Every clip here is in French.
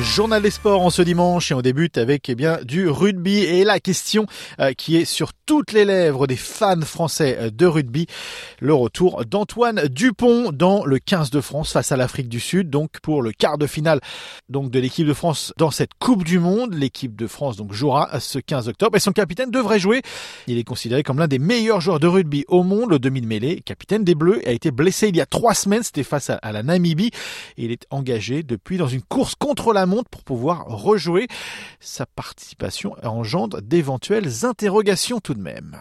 Journal des sports en ce dimanche et on débute avec eh bien du rugby et la question euh, qui est sur toutes les lèvres des fans français euh, de rugby, le retour d'Antoine Dupont dans le 15 de France face à l'Afrique du Sud donc pour le quart de finale donc de l'équipe de France dans cette Coupe du monde, l'équipe de France donc jouera ce 15 octobre et son capitaine devrait jouer. Il est considéré comme l'un des meilleurs joueurs de rugby au monde, le demi de mêlée, capitaine des Bleus a été blessé il y a trois semaines, c'était face à, à la Namibie. Et il est engagé depuis dans une course contre la montre pour pouvoir rejouer. Sa participation engendre d'éventuelles interrogations tout de même.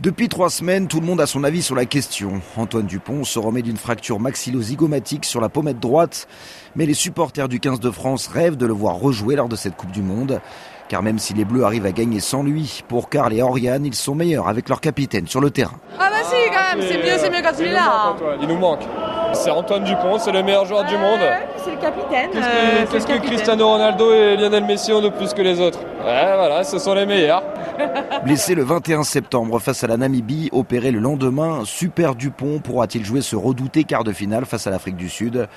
Depuis trois semaines, tout le monde a son avis sur la question. Antoine Dupont se remet d'une fracture maxillozygomatique sur la pommette droite, mais les supporters du 15 de France rêvent de le voir rejouer lors de cette Coupe du Monde. Car même si les Bleus arrivent à gagner sans lui, pour Karl et Oriane, ils sont meilleurs avec leur capitaine sur le terrain. Ah bah si quand même, c'est mieux, c'est mieux quand il est là. Il nous manque. C'est Antoine Dupont, c'est le meilleur joueur du monde. C'est le capitaine. Qu'est-ce euh, que, qu'est-ce que capitaine. Cristiano Ronaldo et Lionel Messi ont de plus que les autres? Ouais, voilà, ce sont les meilleurs. Blessé le 21 septembre face à la Namibie, opéré le lendemain, Super Dupont pourra-t-il jouer ce redouté quart de finale face à l'Afrique du Sud?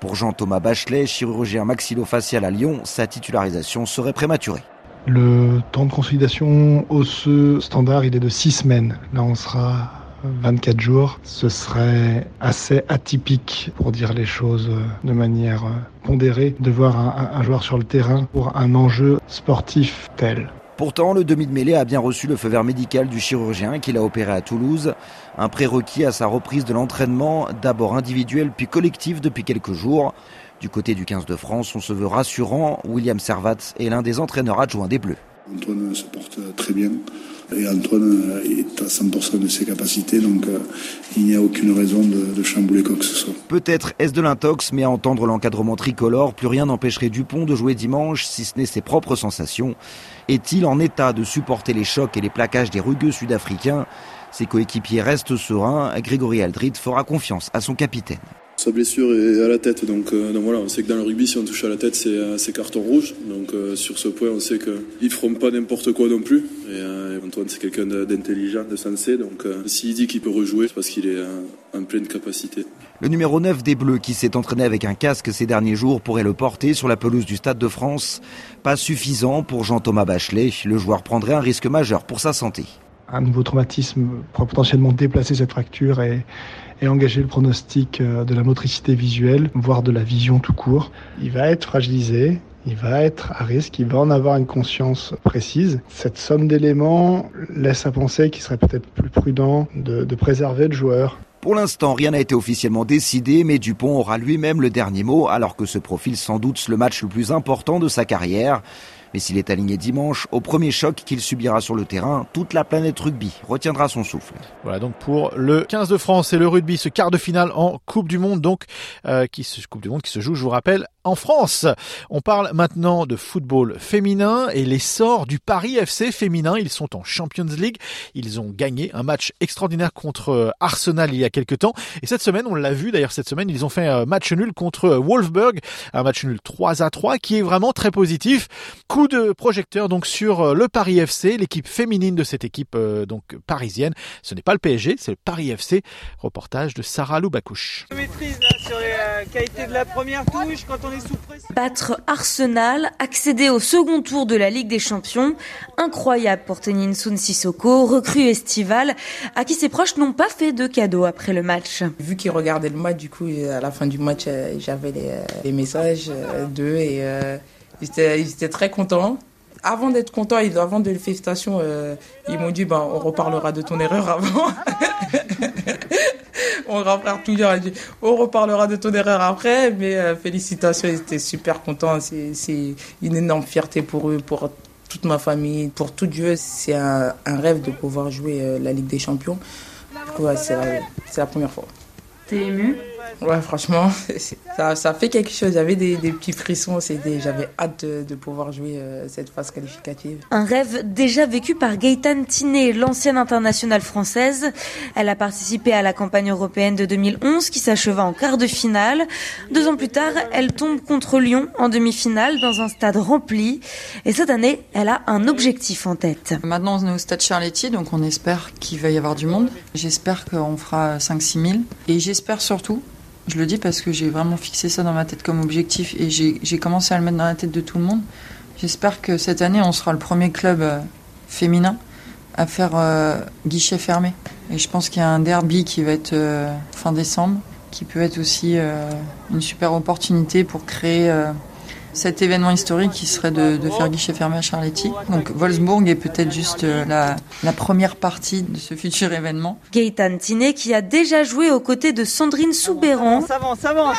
Pour Jean-Thomas Bachelet, chirurgien maxillofacial à Lyon, sa titularisation serait prématurée. Le temps de consolidation osseux standard, il est de 6 semaines. Là, on sera 24 jours. Ce serait assez atypique, pour dire les choses de manière pondérée, de voir un, un joueur sur le terrain pour un enjeu sportif tel. Pourtant, le demi de mêlée a bien reçu le feu vert médical du chirurgien qui l'a opéré à Toulouse. Un prérequis à sa reprise de l'entraînement, d'abord individuel puis collectif depuis quelques jours. Du côté du 15 de France, on se veut rassurant. William Servat est l'un des entraîneurs adjoints des Bleus. Antoine se porte très bien et Antoine est à 100% de ses capacités, donc euh, il n'y a aucune raison de, de chambouler quoi que ce soit. Peut-être est-ce de l'intox, mais à entendre l'encadrement tricolore, plus rien n'empêcherait Dupont de jouer dimanche, si ce n'est ses propres sensations. Est-il en état de supporter les chocs et les plaquages des rugueux sud-africains? Ses coéquipiers restent sereins, Grégory Aldrit fera confiance à son capitaine. Sa blessure est à la tête, donc, euh, donc voilà, on sait que dans le rugby, si on touche à la tête, c'est euh, carton rouge. Donc euh, sur ce point, on sait qu'ils ne feront pas n'importe quoi non plus. Et Antoine, c'est quelqu'un d'intelligent, de sensé. Donc s'il dit qu'il peut rejouer, c'est parce qu'il est en pleine capacité. Le numéro 9 des Bleus, qui s'est entraîné avec un casque ces derniers jours, pourrait le porter sur la pelouse du Stade de France. Pas suffisant pour Jean-Thomas Bachelet. Le joueur prendrait un risque majeur pour sa santé. Un nouveau traumatisme pourrait potentiellement déplacer cette fracture et, engager le pronostic euh, de la motricité visuelle, voire de la vision tout court. Il va être fragilisé, il va être à risque, il va en avoir une conscience précise. Cette somme d'éléments laisse à penser qu'il serait peut-être plus prudent de, de préserver le joueur. Pour l'instant, rien n'a été officiellement décidé, mais Dupont aura lui-même le dernier mot, alors que se profile sans doute le match le plus important de sa carrière. Mais s'il est aligné dimanche, au premier choc qu'il subira sur le terrain, toute la planète rugby retiendra son souffle. Voilà donc pour le 15 de France et le rugby, ce quart de finale en Coupe du Monde, donc euh, qui se Coupe du Monde qui se joue, je vous rappelle, en France. On parle maintenant de football féminin et l'essor du Paris FC féminin. Ils sont en Champions League. Ils ont gagné un match extraordinaire contre euh, Arsenal il y a quelques temps. Et cette semaine, on l'a vu d'ailleurs cette semaine, ils ont fait un match nul contre euh, Wolfsburg, un match nul 3 à 3 qui est vraiment très positif. Coup de projecteur donc sur euh, le Paris FC, l'équipe féminine de cette équipe donc parisienne. Ce n'est pas le PSG, c'est le Paris FC. Reportage de Sarah pression. Battre Arsenal, accéder au second tour de la Ligue des Champions, incroyable pour Tenin Sun Sissoko, recrue estivale, à qui ses proches n'ont pas fait de cadeau après le match. Vu qu'ils regardaient le match, du coup, à la fin du match, euh, j'avais les, euh, les messages euh, d'eux et euh, ils, étaient, ils étaient très contents. Avant d'être contents, et avant de les félicitations, euh, ils m'ont dit ben, on reparlera de ton erreur avant. Mon grand frère toujours a dit on reparlera de ton erreur après, mais euh, félicitations, ils super contents. C'est une énorme fierté pour eux, pour toute ma famille, pour tout Dieu. C'est un, rêve de pouvoir jouer euh, la Ligue des Champions. C'est la, la première fois. T'es ému? Ouais, franchement, ça, ça fait quelque chose. J'avais des, des petits frissons. J'avais hâte de, de pouvoir jouer euh, cette phase qualificative. Un rêve déjà vécu par Gaëtane Tiné, l'ancienne internationale française. Elle a participé à la campagne européenne de 2011 qui s'acheva en quart de finale. Deux ans plus tard, elle tombe contre Lyon en demi-finale dans un stade rempli. Et cette année, elle a un objectif en tête. Maintenant, on est au stade Charletti, donc on espère qu'il va y avoir du monde. J'espère qu'on fera 5-6 000. Et j'espère surtout, je le dis parce que j'ai vraiment fixé ça dans ma tête comme objectif et j'ai commencé à le mettre dans la tête de tout le monde. J'espère que cette année, on sera le premier club euh, féminin à faire euh, guichet fermé. Et je pense qu'il y a un derby qui va être euh, fin décembre, qui peut être aussi une super opportunité pour créer cet événement historique qui serait de, de, faire guichet fermé à Charletti. Donc Wolfsburg est peut-être juste euh, la, la, première partie de ce futur événement. Gaëtan Tiné qui a déjà joué aux côtés de Sandrine Soubéran. Ça avance, ça avance.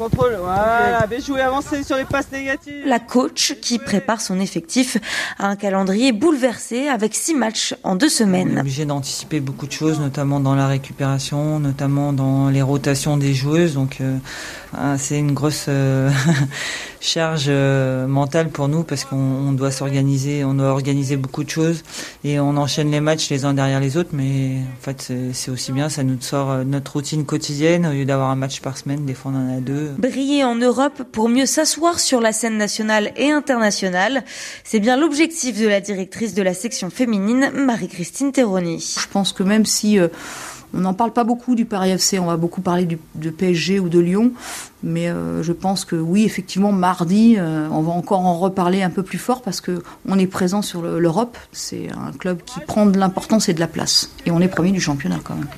Contrôle, voilà, bien joué, avancez sur les passes négatives. La coach qui prépare son effectif à un calendrier bouleversé avec six matchs en deux semaines. On est obligé d'anticiper beaucoup de choses, notamment dans la récupération, notamment dans les rotations des joueuses. Donc euh, c'est une grosse euh, charge euh, mentale pour nous parce qu'on doit s'organiser, on doit organiser beaucoup de choses et on enchaîne les matchs les uns derrière les autres. Mais en fait c'est aussi bien, ça nous sort notre routine quotidienne au lieu d'avoir un match par semaine. Des fois on en a deux. Briller en Europe pour mieux s'asseoir sur la scène nationale et internationale, c'est bien l'objectif de la directrice de la section féminine, Marie-Christine Terroni. Je pense que même si euh, on n'en parle pas beaucoup du Paris FC, on va beaucoup parler de PSG ou de Lyon, mais euh, je pense que oui, effectivement, mardi, euh, on va encore en reparler un peu plus fort parce que on est présent sur l'Europe. C'est un club qui prend de l'importance et de la place, et on est premier du championnat quand même.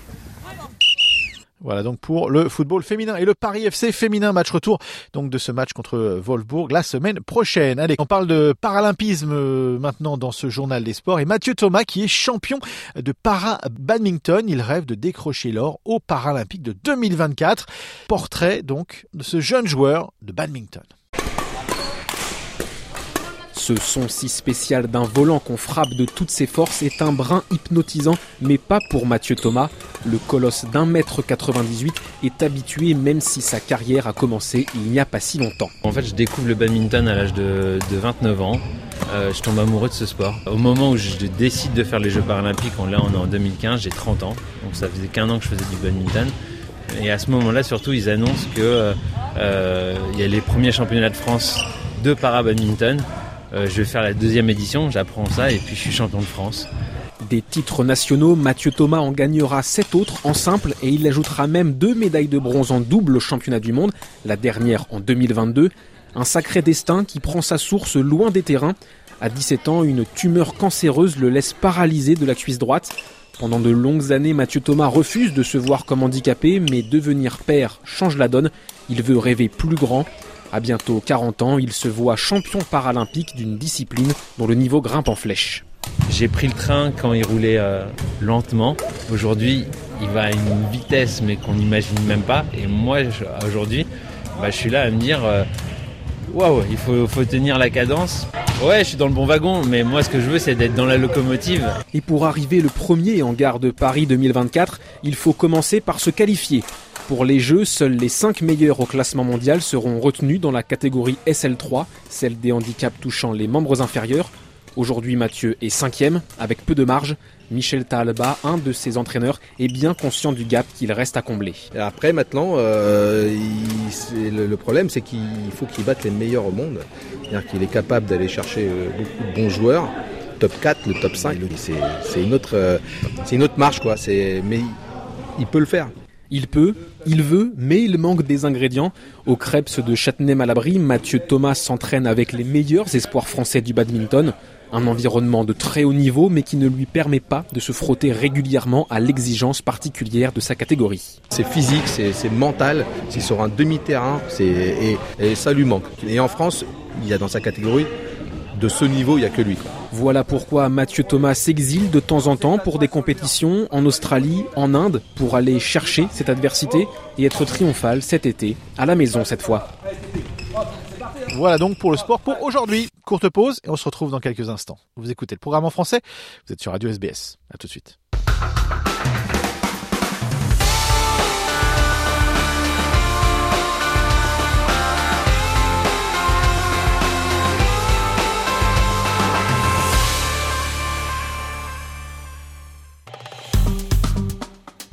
Voilà donc pour le football féminin et le Paris FC féminin match retour donc de ce match contre Wolfsburg la semaine prochaine. Allez, on parle de paralympisme maintenant dans ce journal des sports et Mathieu Thomas qui est champion de para-badminton, il rêve de décrocher l'or aux Paralympiques de 2024. Portrait donc de ce jeune joueur de badminton. Ce son si spécial d'un volant qu'on frappe de toutes ses forces est un brin hypnotisant, mais pas pour Mathieu Thomas. Le colosse d'un mètre 98 est habitué même si sa carrière a commencé il n'y a pas si longtemps. En fait, je découvre le badminton à l'âge de, de, 29 ans. Euh, je tombe amoureux de ce sport. Au moment où je décide de faire les Jeux paralympiques, là on est en 2015, j'ai 30 ans, donc ça faisait qu'un an que je faisais du badminton. Et à ce moment-là, surtout, ils annoncent que euh, il y a les premiers championnats de France de para-badminton. Euh, je vais faire la deuxième édition, j'apprends ça et puis je suis champion de France. Des titres nationaux, Mathieu Thomas en gagnera sept autres en simple et il ajoutera même deux médailles de bronze en double au championnat du monde, la dernière en 2022. Un sacré destin qui prend sa source loin des terrains. À 17 ans, une tumeur cancéreuse le laisse paralysé de la cuisse droite. Pendant de longues années, Mathieu Thomas refuse de se voir comme handicapé, mais devenir père change la donne. Il veut rêver plus grand. À bientôt 40 ans, il se voit champion paralympique d'une discipline dont le niveau grimpe en flèche. J'ai pris le train quand il roulait euh, lentement. Aujourd'hui, il va à une vitesse mais qu'on n'imagine même pas. Et moi, aujourd'hui, bah, je suis là à me dire waouh, wow, il faut tenir la cadence. Ouais, je suis dans le bon wagon, mais moi, ce que je veux, c'est d'être dans la locomotive. Et pour arriver le premier en gare de Paris 2024, il faut commencer par se qualifier. Pour les Jeux, seuls les 5 meilleurs au classement mondial seront retenus dans la catégorie SL3, celle des handicaps touchant les membres inférieurs. Aujourd'hui, Mathieu est cinquième, avec peu de marge. Michel Talba, un de ses entraîneurs, est bien conscient du gap qu'il reste à combler. Et après, maintenant, euh, il, le, le, problème, c'est qu'il faut qu'il batte les meilleurs au monde. C'est-à-dire qu'il est capable d'aller chercher beaucoup de bons joueurs. Top 4, le top 5, c'est une, autre, euh, une autre marche, quoi. Mais il peut le faire. Il peut, il veut, mais il manque des ingrédients. Au Krebs de Châtenay-Malabry, Mathieu Thomas s'entraîne avec les meilleurs espoirs français du badminton. Un environnement de très haut niveau, mais qui ne lui permet pas de se frotter régulièrement à l'exigence particulière de sa catégorie. C'est physique, c'est mental, c'est sur un demi-terrain, et, et ça lui manque. Et en France, il y a dans sa catégorie, de ce niveau, il n'y a que lui. Voilà pourquoi Mathieu Thomas s'exile de temps en temps pour des compétitions en Australie, en Inde, pour aller chercher cette adversité et être triomphal cet été, à la maison cette fois. Voilà donc pour le sport pour aujourd'hui. Courte pause et on se retrouve dans quelques instants. Vous écoutez le programme en français, vous êtes sur Radio SBS. A tout de suite.